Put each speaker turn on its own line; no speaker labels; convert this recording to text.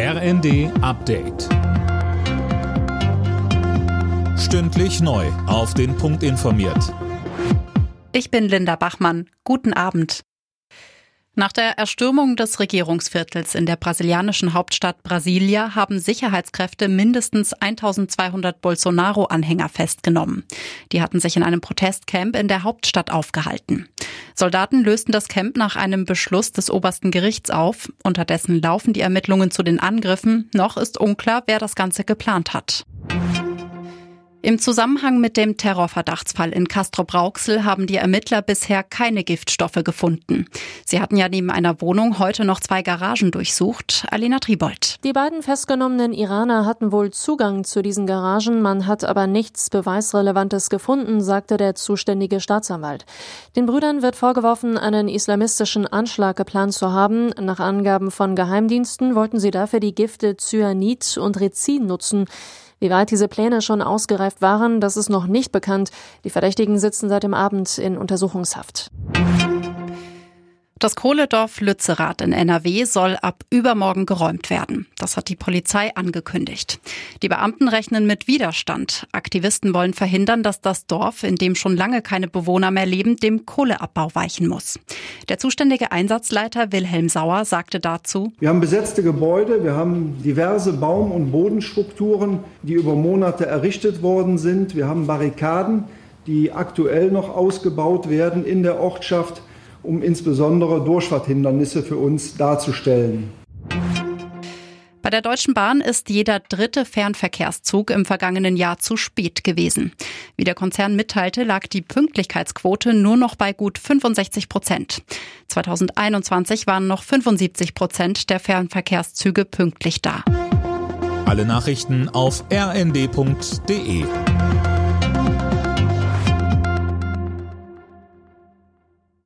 RND Update. Stündlich neu. Auf den Punkt informiert.
Ich bin Linda Bachmann. Guten Abend. Nach der Erstürmung des Regierungsviertels in der brasilianischen Hauptstadt Brasilia haben Sicherheitskräfte mindestens 1200 Bolsonaro-Anhänger festgenommen. Die hatten sich in einem Protestcamp in der Hauptstadt aufgehalten. Soldaten lösten das Camp nach einem Beschluss des obersten Gerichts auf. Unterdessen laufen die Ermittlungen zu den Angriffen. Noch ist unklar, wer das Ganze geplant hat. Im Zusammenhang mit dem Terrorverdachtsfall in Castro-Brauxel haben die Ermittler bisher keine Giftstoffe gefunden. Sie hatten ja neben einer Wohnung heute noch zwei Garagen durchsucht. Alena Tribold.
Die beiden festgenommenen Iraner hatten wohl Zugang zu diesen Garagen, man hat aber nichts Beweisrelevantes gefunden, sagte der zuständige Staatsanwalt. Den Brüdern wird vorgeworfen, einen islamistischen Anschlag geplant zu haben. Nach Angaben von Geheimdiensten wollten sie dafür die Gifte Cyanid und Rezin nutzen. Wie weit diese Pläne schon ausgereift waren, das ist noch nicht bekannt. Die Verdächtigen sitzen seit dem Abend in Untersuchungshaft.
Das Kohledorf Lützerath in NRW soll ab übermorgen geräumt werden. Das hat die Polizei angekündigt. Die Beamten rechnen mit Widerstand. Aktivisten wollen verhindern, dass das Dorf, in dem schon lange keine Bewohner mehr leben, dem Kohleabbau weichen muss. Der zuständige Einsatzleiter Wilhelm Sauer sagte dazu,
Wir haben besetzte Gebäude, wir haben diverse Baum- und Bodenstrukturen, die über Monate errichtet worden sind. Wir haben Barrikaden, die aktuell noch ausgebaut werden in der Ortschaft um insbesondere Durchfahrthindernisse für uns darzustellen.
Bei der Deutschen Bahn ist jeder dritte Fernverkehrszug im vergangenen Jahr zu spät gewesen. Wie der Konzern mitteilte, lag die Pünktlichkeitsquote nur noch bei gut 65 Prozent. 2021 waren noch 75 Prozent der Fernverkehrszüge pünktlich da.
Alle Nachrichten auf rnd.de